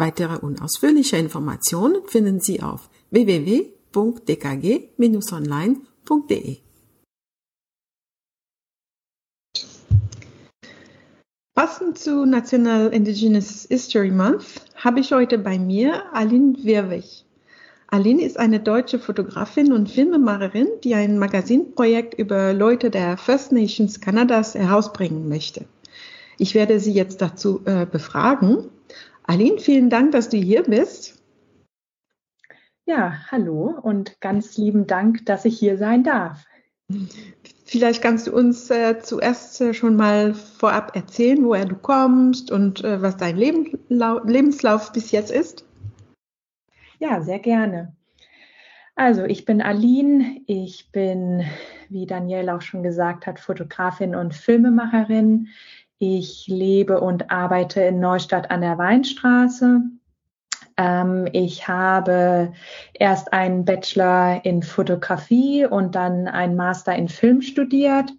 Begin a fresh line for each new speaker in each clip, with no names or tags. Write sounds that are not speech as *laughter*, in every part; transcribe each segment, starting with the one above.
Weitere und ausführliche Informationen finden Sie auf www.dkg-online.de. Passend zu National Indigenous History Month habe ich heute bei mir Aline Wirwig. Aline ist eine deutsche Fotografin und Filmemacherin, die ein Magazinprojekt über Leute der First Nations Kanadas herausbringen möchte. Ich werde sie jetzt dazu äh, befragen. Aline, vielen Dank, dass du hier bist.
Ja, hallo und ganz lieben Dank, dass ich hier sein darf.
Vielleicht kannst du uns äh, zuerst äh, schon mal vorab erzählen, woher du kommst und äh, was dein Leben, Lebenslauf bis jetzt ist.
Ja, sehr gerne. Also, ich bin Aline. Ich bin, wie Danielle auch schon gesagt hat, Fotografin und Filmemacherin. Ich lebe und arbeite in Neustadt an der Weinstraße. Ähm, ich habe erst einen Bachelor in Fotografie und dann einen Master in Film studiert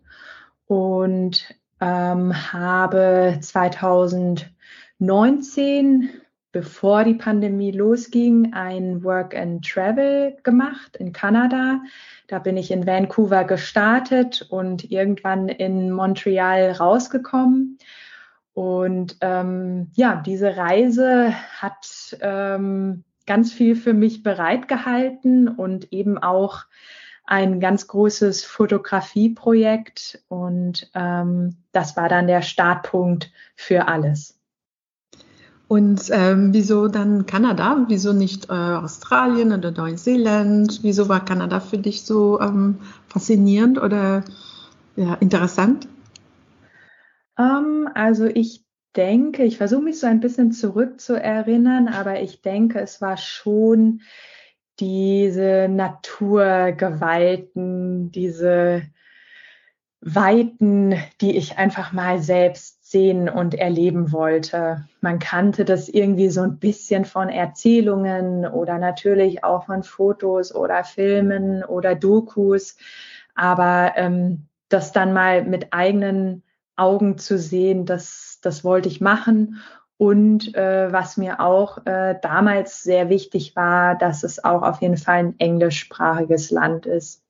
und ähm, habe 2019, bevor die Pandemie losging, ein Work and Travel gemacht in Kanada. Da bin ich in Vancouver gestartet und irgendwann in Montreal rausgekommen. Und ähm, ja, diese Reise hat ähm, ganz viel für mich bereitgehalten und eben auch ein ganz großes Fotografieprojekt. Und ähm, das war dann der Startpunkt für alles.
Und ähm, wieso dann Kanada? Wieso nicht äh, Australien oder Neuseeland? Wieso war Kanada für dich so ähm, faszinierend oder ja, interessant?
Ähm, also ich denke, ich versuche mich so ein bisschen zurückzuerinnern, aber ich denke, es war schon diese Naturgewalten, diese Weiten, die ich einfach mal selbst sehen und erleben wollte. Man kannte das irgendwie so ein bisschen von Erzählungen oder natürlich auch von Fotos oder Filmen oder Dokus, aber ähm, das dann mal mit eigenen Augen zu sehen, das, das wollte ich machen. Und äh, was mir auch äh, damals sehr wichtig war, dass es auch auf jeden Fall ein englischsprachiges Land ist.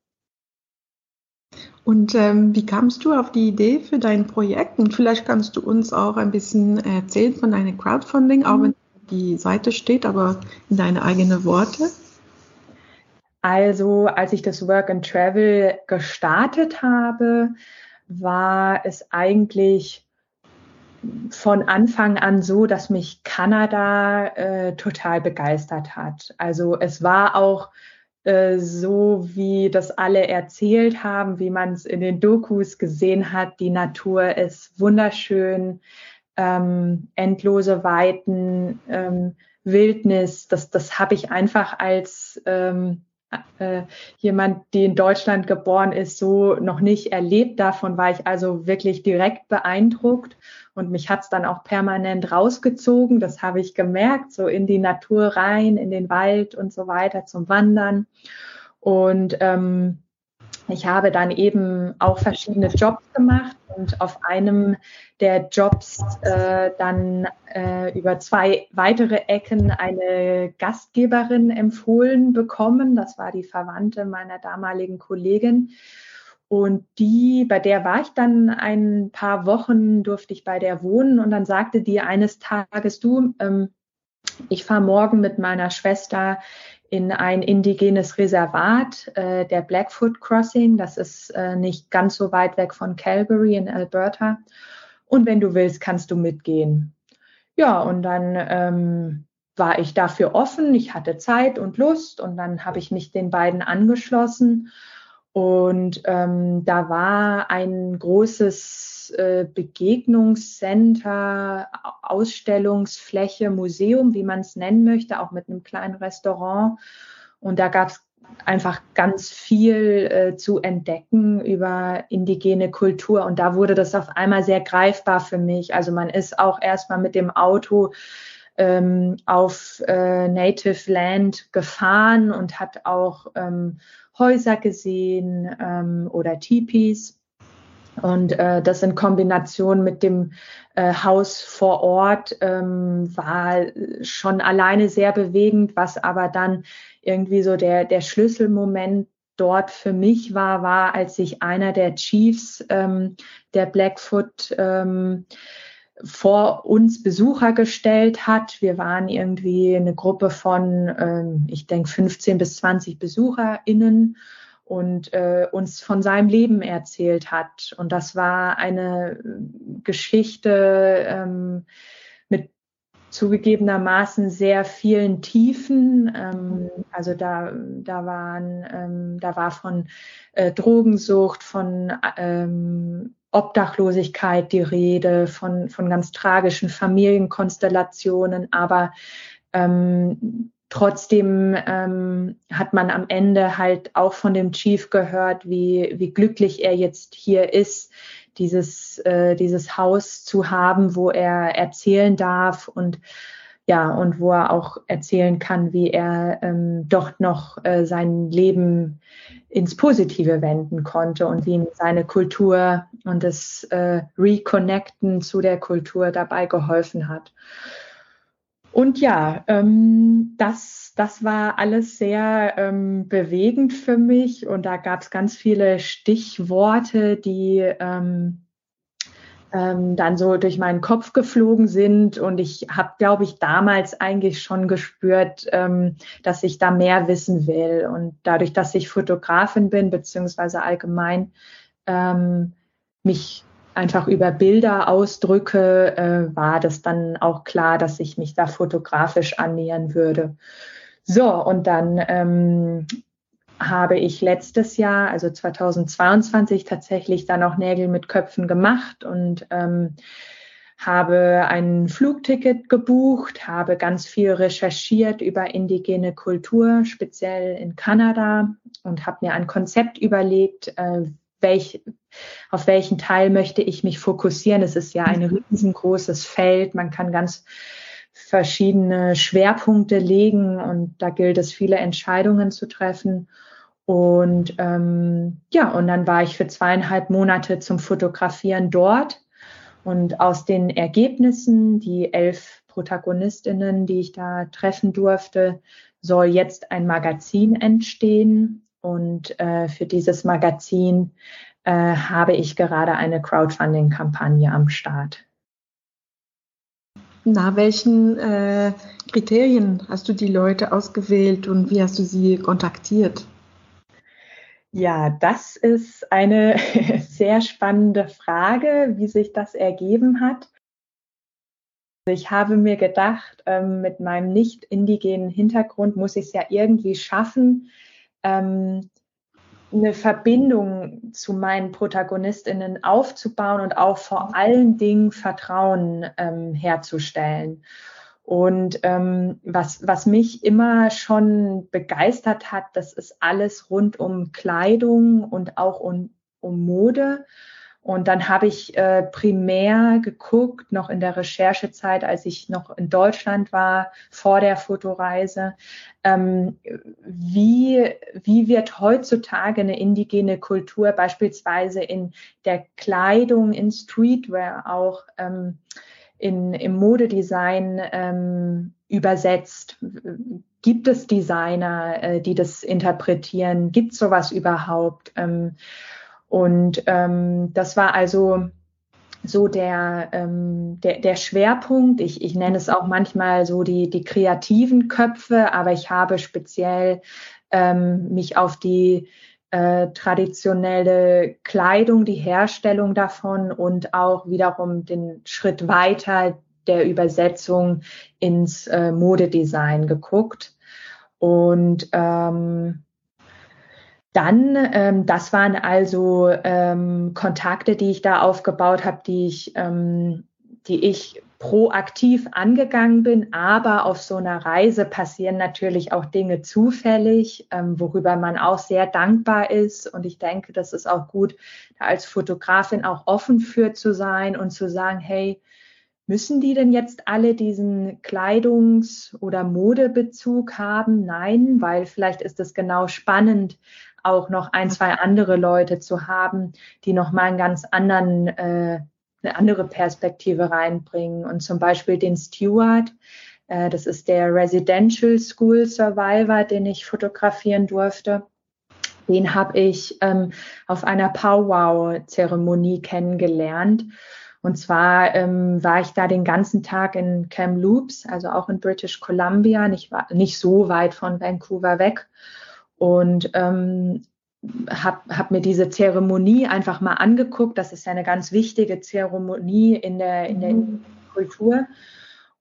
Und ähm, wie kamst du auf die Idee für dein Projekt? Und vielleicht kannst du uns auch ein bisschen erzählen von deinem Crowdfunding, auch wenn die Seite steht, aber in deine eigenen Worte.
Also, als ich das Work and Travel gestartet habe, war es eigentlich von Anfang an so, dass mich Kanada äh, total begeistert hat. Also es war auch äh, so, wie das alle erzählt haben, wie man es in den Dokus gesehen hat. Die Natur ist wunderschön, ähm, endlose Weiten, ähm, Wildnis. Das, das habe ich einfach als ähm, äh, jemand, die in Deutschland geboren ist, so noch nicht erlebt. Davon war ich also wirklich direkt beeindruckt und mich hat's dann auch permanent rausgezogen. Das habe ich gemerkt, so in die Natur rein, in den Wald und so weiter zum Wandern. Und ähm, ich habe dann eben auch verschiedene Jobs gemacht und auf einem der Jobs äh, dann äh, über zwei weitere Ecken eine Gastgeberin empfohlen bekommen. Das war die Verwandte meiner damaligen Kollegin. Und die, bei der war ich dann ein paar Wochen, durfte ich bei der wohnen und dann sagte die eines Tages, du, ähm, ich fahre morgen mit meiner Schwester in ein indigenes Reservat, äh, der Blackfoot Crossing. Das ist äh, nicht ganz so weit weg von Calgary in Alberta. Und wenn du willst, kannst du mitgehen. Ja, und dann ähm, war ich dafür offen. Ich hatte Zeit und Lust und dann habe ich mich den beiden angeschlossen Und ähm, da war ein großes äh, Begegnungscenter, Ausstellungsfläche, Museum, wie man es nennen möchte, auch mit einem kleinen Restaurant. Und da gab es einfach ganz viel äh, zu entdecken über indigene Kultur. Und da wurde das auf einmal sehr greifbar für mich. Also man ist auch erstmal mit dem Auto ähm, auf äh, Native Land gefahren und hat auch ähm, Häuser gesehen ähm, oder Tipis. Und äh, das in Kombination mit dem äh, Haus vor Ort ähm, war schon alleine sehr bewegend, was aber dann irgendwie so der, der Schlüsselmoment dort für mich war, war, als sich einer der Chiefs ähm, der Blackfoot ähm, vor uns Besucher gestellt hat. Wir waren irgendwie eine Gruppe von, ähm, ich denke, 15 bis 20 BesucherInnen und äh, uns von seinem Leben erzählt hat. Und das war eine Geschichte ähm, mit zugegebenermaßen sehr vielen Tiefen. Ähm, also da, da waren, ähm, da war von äh, Drogensucht, von ähm, Obdachlosigkeit die Rede, von, von ganz tragischen Familienkonstellationen, aber ähm, trotzdem ähm, hat man am Ende halt auch von dem Chief gehört, wie, wie glücklich er jetzt hier ist, dieses, äh, dieses Haus zu haben, wo er erzählen darf und ja, und wo er auch erzählen kann, wie er ähm, doch noch äh, sein Leben ins Positive wenden konnte und wie ihm seine Kultur und das äh, Reconnecten zu der Kultur dabei geholfen hat. Und ja, ähm, das, das war alles sehr ähm, bewegend für mich und da gab es ganz viele Stichworte, die ähm, ähm, dann so durch meinen Kopf geflogen sind. Und ich habe, glaube ich, damals eigentlich schon gespürt, ähm, dass ich da mehr wissen will. Und dadurch, dass ich Fotografin bin, beziehungsweise allgemein ähm, mich einfach über Bilder ausdrücke, äh, war das dann auch klar, dass ich mich da fotografisch annähern würde. So, und dann ähm, habe ich letztes Jahr, also 2022, tatsächlich dann auch Nägel mit Köpfen gemacht und ähm, habe ein Flugticket gebucht, habe ganz viel recherchiert über indigene Kultur, speziell in Kanada und habe mir ein Konzept überlegt, äh, welch, auf welchen Teil möchte ich mich fokussieren. Es ist ja ein riesengroßes Feld, man kann ganz verschiedene Schwerpunkte legen und da gilt es, viele Entscheidungen zu treffen. Und ähm, ja, und dann war ich für zweieinhalb Monate zum Fotografieren dort. Und aus den Ergebnissen, die elf Protagonistinnen, die ich da treffen durfte, soll jetzt ein Magazin entstehen. Und äh, für dieses Magazin äh, habe ich gerade eine Crowdfunding-Kampagne am Start.
Nach welchen äh, Kriterien hast du die Leute ausgewählt und wie hast du sie kontaktiert?
Ja, das ist eine *laughs* sehr spannende Frage, wie sich das ergeben hat. Ich habe mir gedacht, ähm, mit meinem nicht indigenen Hintergrund muss ich es ja irgendwie schaffen, ähm, eine Verbindung zu meinen Protagonistinnen aufzubauen und auch vor allen Dingen Vertrauen ähm, herzustellen. Und ähm, was, was mich immer schon begeistert hat, das ist alles rund um Kleidung und auch um, um Mode. Und dann habe ich äh, primär geguckt, noch in der Recherchezeit, als ich noch in Deutschland war, vor der Fotoreise, ähm, wie, wie wird heutzutage eine indigene Kultur beispielsweise in der Kleidung, in Streetwear auch ähm, in, im Modedesign ähm, übersetzt? Gibt es Designer, äh, die das interpretieren? Gibt es sowas überhaupt? Ähm, und ähm, das war also so der, ähm, der, der Schwerpunkt. Ich, ich nenne es auch manchmal so die, die kreativen Köpfe, aber ich habe speziell ähm, mich auf die äh, traditionelle Kleidung, die Herstellung davon und auch wiederum den Schritt weiter der Übersetzung ins äh, Modedesign geguckt. Und ähm, dann, ähm, das waren also ähm, Kontakte, die ich da aufgebaut habe, die ich, ähm, die ich proaktiv angegangen bin. Aber auf so einer Reise passieren natürlich auch Dinge zufällig, ähm, worüber man auch sehr dankbar ist. Und ich denke, das ist auch gut, da als Fotografin auch offen für zu sein und zu sagen, hey, Müssen die denn jetzt alle diesen Kleidungs- oder Modebezug haben? Nein, weil vielleicht ist es genau spannend, auch noch ein, zwei andere Leute zu haben, die nochmal einen ganz anderen, äh, eine andere Perspektive reinbringen. Und zum Beispiel den Steward, äh, das ist der Residential School Survivor, den ich fotografieren durfte. Den habe ich ähm, auf einer Powwow-Zeremonie kennengelernt. Und zwar ähm, war ich da den ganzen Tag in Kamloops, also auch in British Columbia, nicht, nicht so weit von Vancouver weg. Und ähm, habe hab mir diese Zeremonie einfach mal angeguckt. Das ist ja eine ganz wichtige Zeremonie in der, in der mhm. Kultur.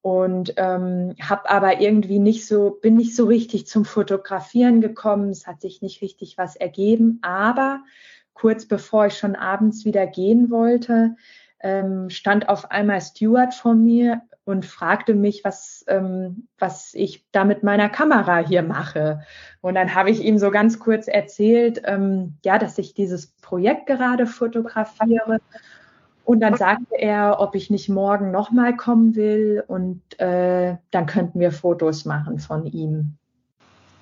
Und ähm, habe aber irgendwie nicht so, bin nicht so richtig zum Fotografieren gekommen. Es hat sich nicht richtig was ergeben. Aber kurz bevor ich schon abends wieder gehen wollte, ähm, stand auf einmal Stuart vor mir und fragte mich, was, ähm, was ich da mit meiner Kamera hier mache. Und dann habe ich ihm so ganz kurz erzählt, ähm, ja, dass ich dieses Projekt gerade fotografiere. Und dann sagte er, ob ich nicht morgen nochmal kommen will und äh, dann könnten wir Fotos machen von ihm.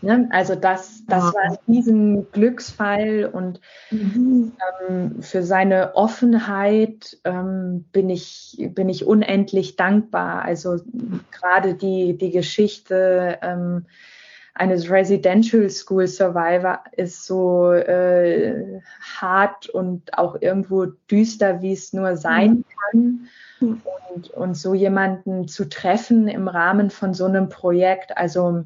Ne? Also das, das ja. war ein riesen Glücksfall und mhm. ähm, für seine Offenheit ähm, bin, ich, bin ich unendlich dankbar. Also gerade die, die Geschichte ähm, eines Residential School Survivor ist so äh, hart und auch irgendwo düster, wie es nur sein kann. Und, und so jemanden zu treffen im Rahmen von so einem Projekt, also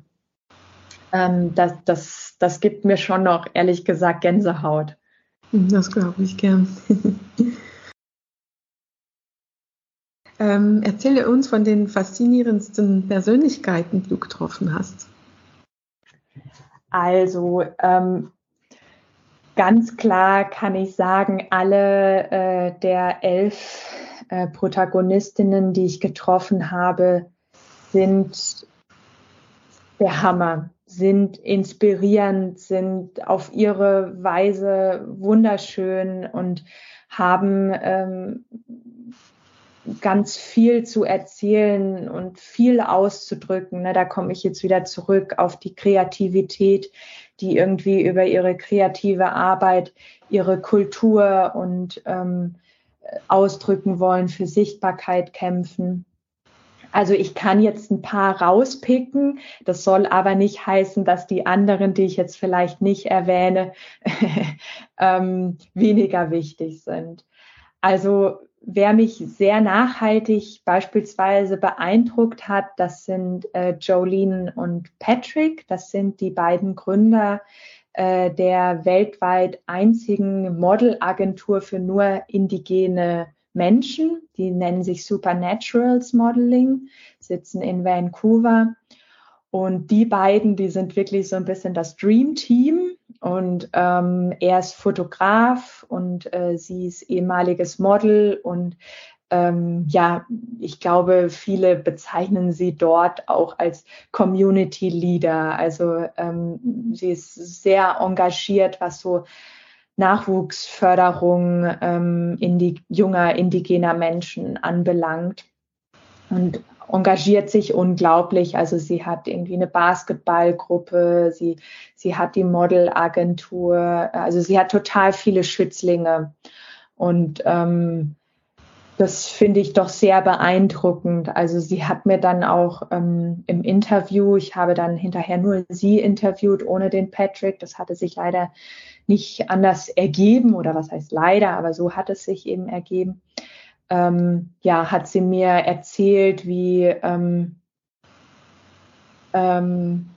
ähm, das, das, das gibt mir schon noch, ehrlich gesagt, Gänsehaut.
Das glaube ich gern. *laughs* ähm, erzähle uns von den faszinierendsten Persönlichkeiten, die du getroffen hast.
Also ähm, ganz klar kann ich sagen, alle äh, der elf äh, Protagonistinnen, die ich getroffen habe, sind der Hammer sind inspirierend, sind auf ihre Weise wunderschön und haben ähm, ganz viel zu erzählen und viel auszudrücken. Ne, da komme ich jetzt wieder zurück auf die Kreativität, die irgendwie über ihre kreative Arbeit, ihre Kultur und ähm, ausdrücken wollen, für Sichtbarkeit kämpfen. Also ich kann jetzt ein paar rauspicken. Das soll aber nicht heißen, dass die anderen, die ich jetzt vielleicht nicht erwähne, *laughs* ähm, weniger wichtig sind. Also wer mich sehr nachhaltig beispielsweise beeindruckt hat, das sind äh, Jolene und Patrick. Das sind die beiden Gründer äh, der weltweit einzigen Modelagentur für nur indigene Menschen, die nennen sich Supernaturals Modeling, sitzen in Vancouver. Und die beiden, die sind wirklich so ein bisschen das Dream Team. Und ähm, er ist Fotograf und äh, sie ist ehemaliges Model. Und ähm, ja, ich glaube, viele bezeichnen sie dort auch als Community Leader. Also ähm, sie ist sehr engagiert, was so Nachwuchsförderung ähm, indi junger indigener Menschen anbelangt und engagiert sich unglaublich. Also sie hat irgendwie eine Basketballgruppe, sie, sie hat die Modelagentur, also sie hat total viele Schützlinge. Und ähm, das finde ich doch sehr beeindruckend. Also sie hat mir dann auch ähm, im Interview, ich habe dann hinterher nur sie interviewt, ohne den Patrick. Das hatte sich leider nicht anders ergeben oder was heißt leider, aber so hat es sich eben ergeben. Ähm, ja, hat sie mir erzählt, wie ähm, ähm,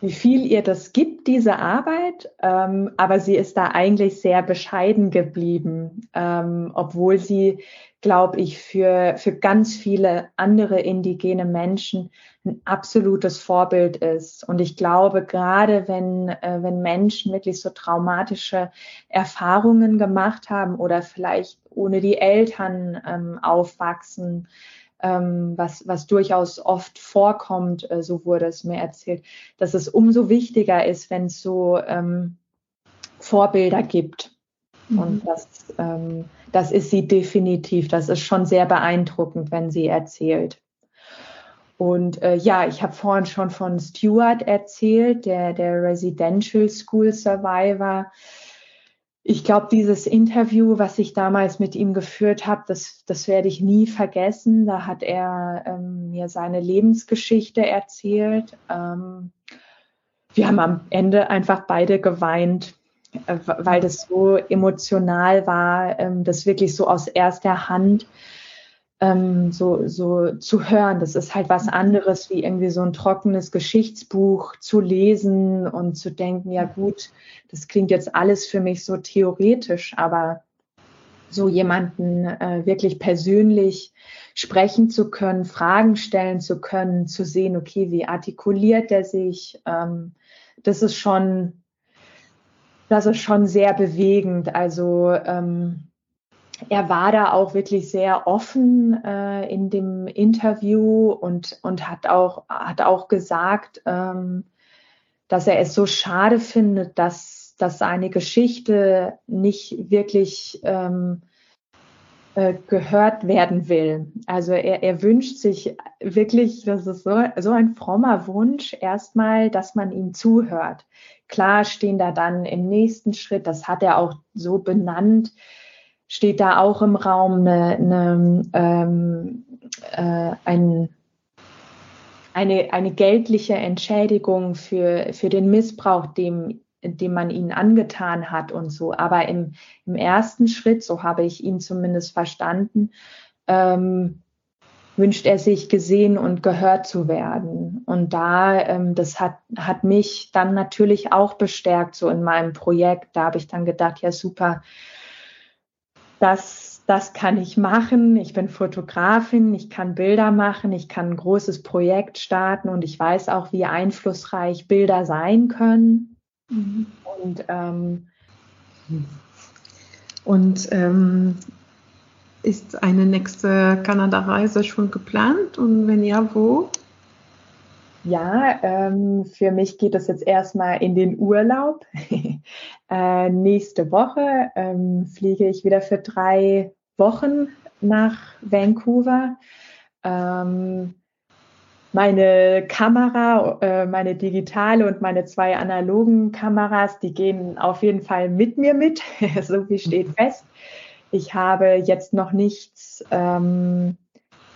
wie viel ihr das gibt, diese Arbeit, ähm, aber sie ist da eigentlich sehr bescheiden geblieben, ähm, obwohl sie, glaube ich, für, für ganz viele andere indigene Menschen ein absolutes Vorbild ist. Und ich glaube, gerade wenn, äh, wenn Menschen wirklich so traumatische Erfahrungen gemacht haben oder vielleicht ohne die Eltern ähm, aufwachsen, ähm, was, was durchaus oft vorkommt, äh, so wurde es mir erzählt, dass es umso wichtiger ist, wenn es so ähm, Vorbilder gibt. Mhm. Und das, ähm, das ist sie definitiv. Das ist schon sehr beeindruckend, wenn sie erzählt. Und äh, ja, ich habe vorhin schon von Stuart erzählt, der, der Residential School Survivor ich glaube, dieses Interview, was ich damals mit ihm geführt habe, das, das werde ich nie vergessen. Da hat er ähm, mir seine Lebensgeschichte erzählt. Ähm, wir haben am Ende einfach beide geweint, äh, weil das so emotional war, ähm, das wirklich so aus erster Hand ähm, so, so zu hören. Das ist halt was anderes, wie irgendwie so ein trockenes Geschichtsbuch zu lesen und zu denken, ja gut, das klingt jetzt alles für mich so theoretisch, aber so jemanden äh, wirklich persönlich sprechen zu können, Fragen stellen zu können, zu sehen, okay, wie artikuliert er sich, ähm, das ist schon, das ist schon sehr bewegend. Also ähm, er war da auch wirklich sehr offen äh, in dem Interview und, und hat, auch, hat auch gesagt, ähm, dass er es so schade findet, dass, dass seine Geschichte nicht wirklich ähm, äh, gehört werden will. Also er, er wünscht sich wirklich, das ist so, so ein frommer Wunsch, erstmal, dass man ihm zuhört. Klar stehen da dann im nächsten Schritt, das hat er auch so benannt, steht da auch im Raum eine, eine, ähm, äh, ein, eine, eine geldliche Entschädigung für, für den Missbrauch, dem, dem man ihnen angetan hat und so. Aber im, im ersten Schritt, so habe ich ihn zumindest verstanden, ähm, wünscht er sich gesehen und gehört zu werden. Und da, ähm, das hat, hat mich dann natürlich auch bestärkt, so in meinem Projekt. Da habe ich dann gedacht, ja super, das, das kann ich machen. Ich bin Fotografin, ich kann Bilder machen, ich kann ein großes Projekt starten und ich weiß auch, wie einflussreich Bilder sein können. Mhm. Und, ähm,
und ähm, ist eine nächste Kanada-Reise schon geplant und wenn ja, wo?
Ja, ähm, für mich geht es jetzt erstmal in den Urlaub. *laughs* äh, nächste Woche ähm, fliege ich wieder für drei Wochen nach Vancouver. Ähm, meine Kamera, äh, meine digitale und meine zwei analogen Kameras, die gehen auf jeden Fall mit mir mit. *laughs* so viel steht fest. Ich habe jetzt noch nichts, ähm,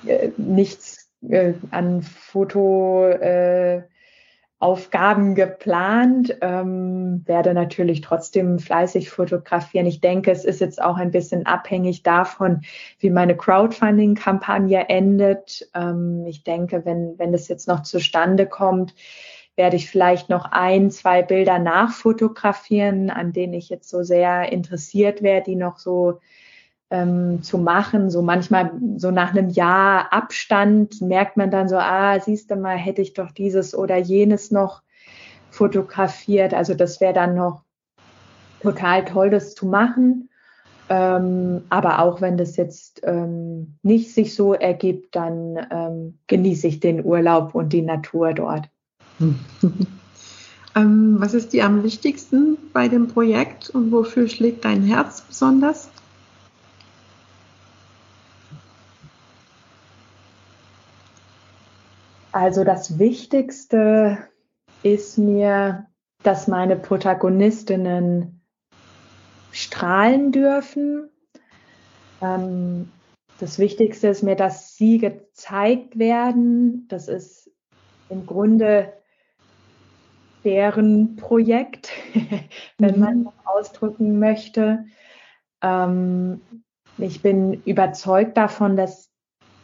äh, nichts äh, an Fotoaufgaben äh, geplant, ähm, werde natürlich trotzdem fleißig fotografieren. Ich denke, es ist jetzt auch ein bisschen abhängig davon, wie meine Crowdfunding-Kampagne endet. Ähm, ich denke, wenn, wenn das jetzt noch zustande kommt, werde ich vielleicht noch ein, zwei Bilder nachfotografieren, an denen ich jetzt so sehr interessiert wäre, die noch so ähm, zu machen. So manchmal so nach einem Jahr Abstand merkt man dann so, ah, siehst du mal, hätte ich doch dieses oder jenes noch fotografiert. Also das wäre dann noch total toll, das zu machen. Ähm, aber auch wenn das jetzt ähm, nicht sich so ergibt, dann ähm, genieße ich den Urlaub und die Natur dort. *laughs*
Ähm, was ist dir am wichtigsten bei dem Projekt und wofür schlägt dein Herz besonders?
Also das Wichtigste ist mir, dass meine Protagonistinnen strahlen dürfen. Ähm, das Wichtigste ist mir, dass sie gezeigt werden. Das ist im Grunde deren Projekt, *laughs* wenn man mhm. ausdrücken möchte. Ähm, ich bin überzeugt davon, dass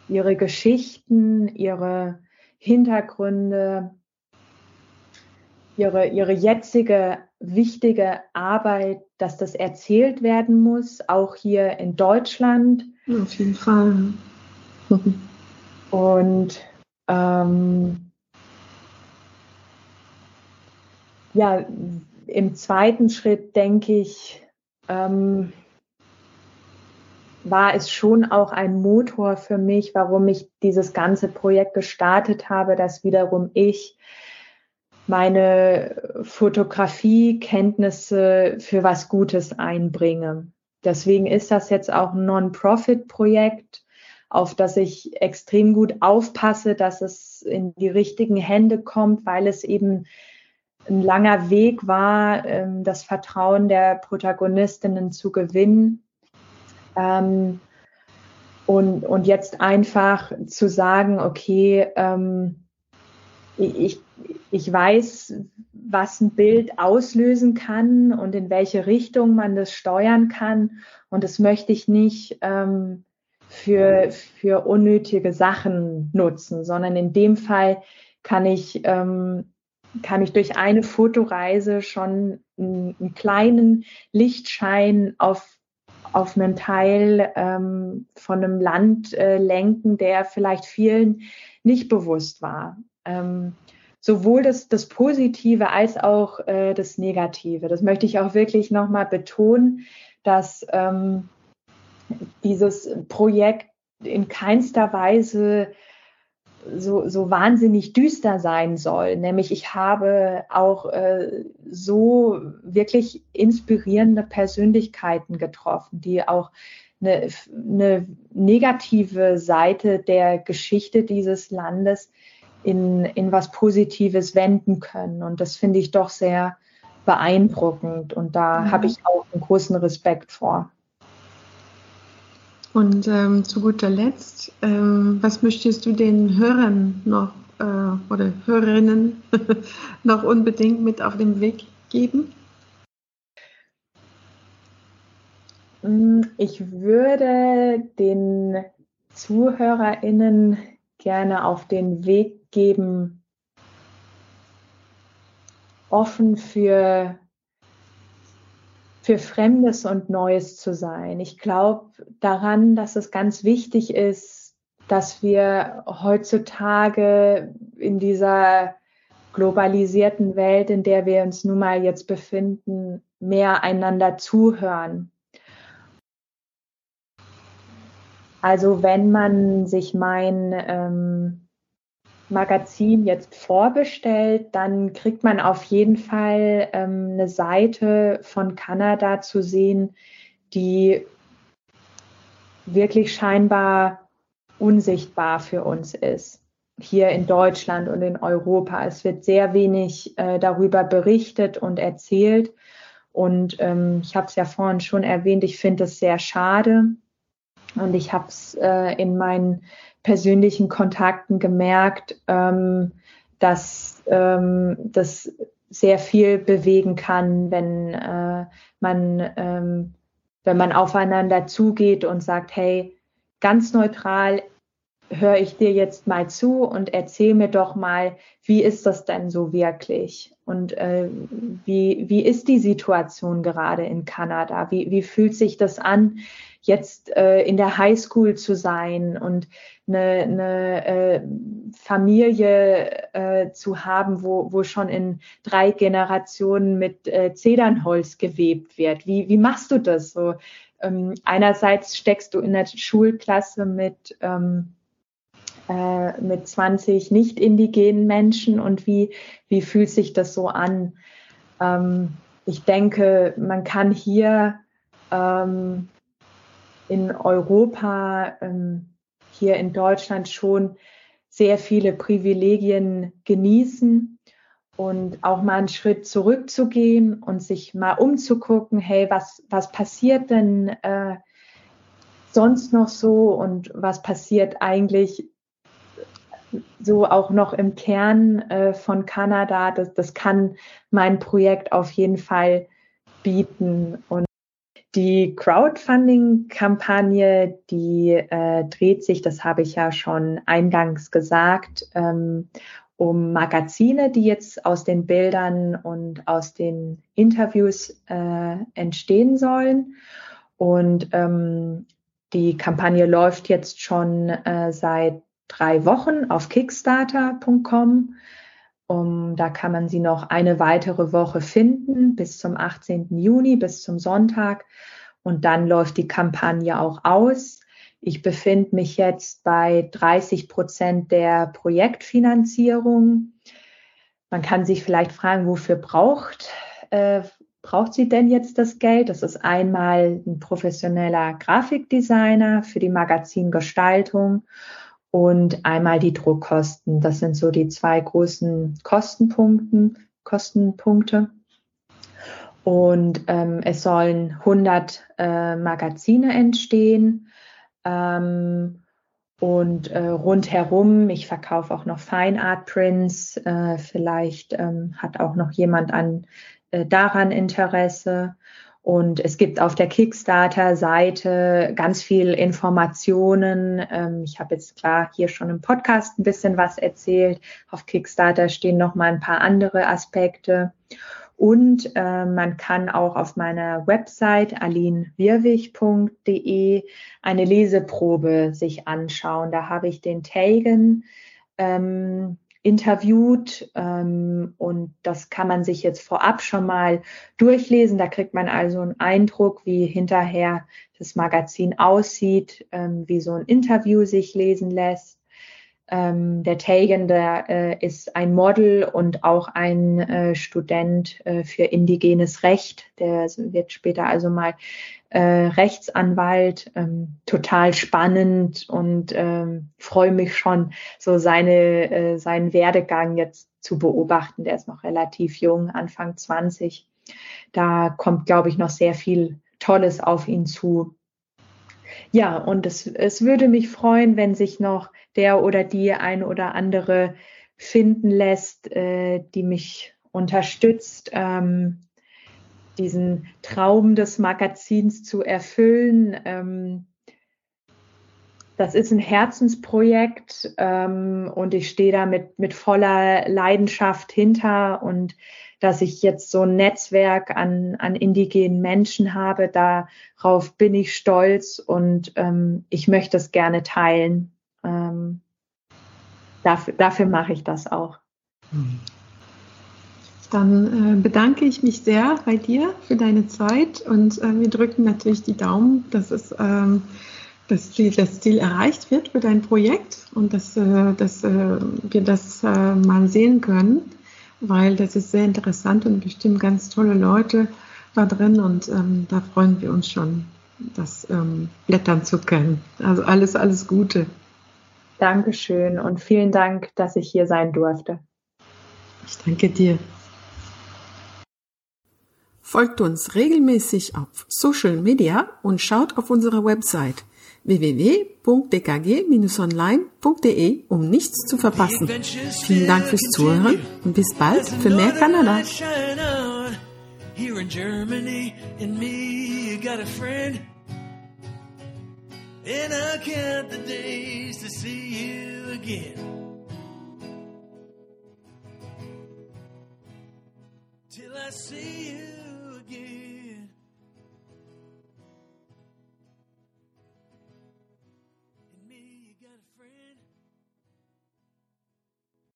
ihre Geschichten, ihre Hintergründe ihre, ihre jetzige wichtige Arbeit, dass das erzählt werden muss, auch hier in Deutschland.
Auf jeden Fall.
Und ähm, ja, im zweiten Schritt denke ich, ähm, war es schon auch ein Motor für mich, warum ich dieses ganze Projekt gestartet habe, dass wiederum ich meine Fotografiekenntnisse für was Gutes einbringe. Deswegen ist das jetzt auch ein Non-Profit-Projekt, auf das ich extrem gut aufpasse, dass es in die richtigen Hände kommt, weil es eben ein langer Weg war, ähm, das Vertrauen der Protagonistinnen zu gewinnen. Ähm, und, und jetzt einfach zu sagen, okay, ähm, ich, ich weiß, was ein Bild auslösen kann und in welche Richtung man das steuern kann. Und das möchte ich nicht ähm, für, für unnötige Sachen nutzen, sondern in dem Fall kann ich, ähm, kann ich durch eine Fotoreise schon einen, einen kleinen Lichtschein auf auf einen Teil ähm, von einem Land äh, lenken, der vielleicht vielen nicht bewusst war ähm, sowohl das, das Positive als auch äh, das Negative. Das möchte ich auch wirklich nochmal betonen, dass ähm, dieses Projekt in keinster Weise so, so wahnsinnig düster sein soll. Nämlich ich habe auch äh, so wirklich inspirierende Persönlichkeiten getroffen, die auch eine, eine negative Seite der Geschichte dieses Landes in, in was Positives wenden können. Und das finde ich doch sehr beeindruckend. Und da mhm. habe ich auch einen großen Respekt vor.
Und ähm, zu guter Letzt, ähm, was möchtest du den Hörern noch äh, oder Hörerinnen *laughs* noch unbedingt mit auf den Weg geben?
Mm, ich würde den ZuhörerInnen gerne auf den Weg geben, offen für, für Fremdes und Neues zu sein. Ich glaube daran, dass es ganz wichtig ist, dass wir heutzutage in dieser globalisierten Welt, in der wir uns nun mal jetzt befinden, mehr einander zuhören. Also wenn man sich mein ähm, Magazin jetzt vorbestellt, dann kriegt man auf jeden Fall ähm, eine Seite von Kanada zu sehen, die wirklich scheinbar unsichtbar für uns ist. Hier in Deutschland und in Europa. Es wird sehr wenig äh, darüber berichtet und erzählt. Und ähm, ich habe es ja vorhin schon erwähnt, ich finde es sehr schade. Und ich habe es äh, in meinen persönlichen Kontakten gemerkt, ähm, dass ähm, das sehr viel bewegen kann, wenn äh, man ähm, wenn man aufeinander zugeht und sagt, hey, ganz neutral höre ich dir jetzt mal zu und erzähl mir doch mal, wie ist das denn so wirklich? Und äh, wie, wie ist die Situation gerade in Kanada? Wie, wie fühlt sich das an, jetzt äh, in der Highschool zu sein und eine, eine äh, Familie äh, zu haben, wo, wo schon in drei Generationen mit äh, Zedernholz gewebt wird. Wie, wie machst du das so? Ähm, einerseits steckst du in der Schulklasse mit ähm, äh, mit 20 nicht indigenen Menschen und wie, wie fühlt sich das so an? Ähm, ich denke, man kann hier ähm, in Europa, ähm, hier in Deutschland schon sehr viele Privilegien genießen und auch mal einen Schritt zurückzugehen und sich mal umzugucken, hey, was, was passiert denn äh, sonst noch so und was passiert eigentlich so auch noch im Kern äh, von Kanada. Das, das kann mein Projekt auf jeden Fall bieten. Und die Crowdfunding-Kampagne, die äh, dreht sich, das habe ich ja schon eingangs gesagt, ähm, um Magazine, die jetzt aus den Bildern und aus den Interviews äh, entstehen sollen. Und ähm, die Kampagne läuft jetzt schon äh, seit drei Wochen auf kickstarter.com. Um, da kann man sie noch eine weitere Woche finden, bis zum 18. Juni, bis zum Sonntag. Und dann läuft die Kampagne auch aus. Ich befinde mich jetzt bei 30 Prozent der Projektfinanzierung. Man kann sich vielleicht fragen, wofür braucht, äh, braucht sie denn jetzt das Geld? Das ist einmal ein professioneller Grafikdesigner für die Magazingestaltung und einmal die Druckkosten. Das sind so die zwei großen Kostenpunkten, Kostenpunkte. Und ähm, es sollen 100 äh, Magazine entstehen. Ähm, und äh, rundherum, ich verkaufe auch noch Fine Art Prints. Äh, vielleicht ähm, hat auch noch jemand an, äh, daran Interesse. Und es gibt auf der Kickstarter-Seite ganz viel Informationen. Ähm, ich habe jetzt klar hier schon im Podcast ein bisschen was erzählt. Auf Kickstarter stehen noch mal ein paar andere Aspekte. Und äh, man kann auch auf meiner Website alinwirwig.de eine Leseprobe sich anschauen. Da habe ich den Tagen ähm, interviewt ähm, und das kann man sich jetzt vorab schon mal durchlesen. Da kriegt man also einen Eindruck, wie hinterher das Magazin aussieht, ähm, wie so ein Interview sich lesen lässt. Ähm, der Tagen, der äh, ist ein Model und auch ein äh, Student äh, für indigenes Recht. Der wird später also mal äh, Rechtsanwalt. Ähm, total spannend und ähm, freue mich schon, so seine, äh, seinen Werdegang jetzt zu beobachten. Der ist noch relativ jung, Anfang 20. Da kommt, glaube ich, noch sehr viel Tolles auf ihn zu. Ja, und es, es würde mich freuen, wenn sich noch der oder die ein oder andere finden lässt, äh, die mich unterstützt, ähm, diesen Traum des Magazins zu erfüllen. Ähm, das ist ein Herzensprojekt ähm, und ich stehe da mit, mit voller Leidenschaft hinter und dass ich jetzt so ein Netzwerk an, an indigenen Menschen habe, darauf bin ich stolz und ähm, ich möchte es gerne teilen. Ähm, dafür, dafür mache ich das auch.
Dann äh, bedanke ich mich sehr bei dir für deine Zeit und äh, wir drücken natürlich die Daumen, dass es ähm, das, Ziel, das Ziel erreicht wird für dein Projekt und dass, äh, dass wir das mal sehen können weil das ist sehr interessant und bestimmt ganz tolle Leute da drin und ähm, da freuen wir uns schon, das ähm, blättern zu können. Also alles, alles Gute.
Dankeschön und vielen Dank, dass ich hier sein durfte.
Ich danke dir. Folgt uns regelmäßig auf Social Media und schaut auf unsere Website www.dkg-online.de, um nichts zu verpassen. Vielen Dank fürs Zuhören und bis bald für mehr Kanada. And I count the days to see you again. Till I see you. again.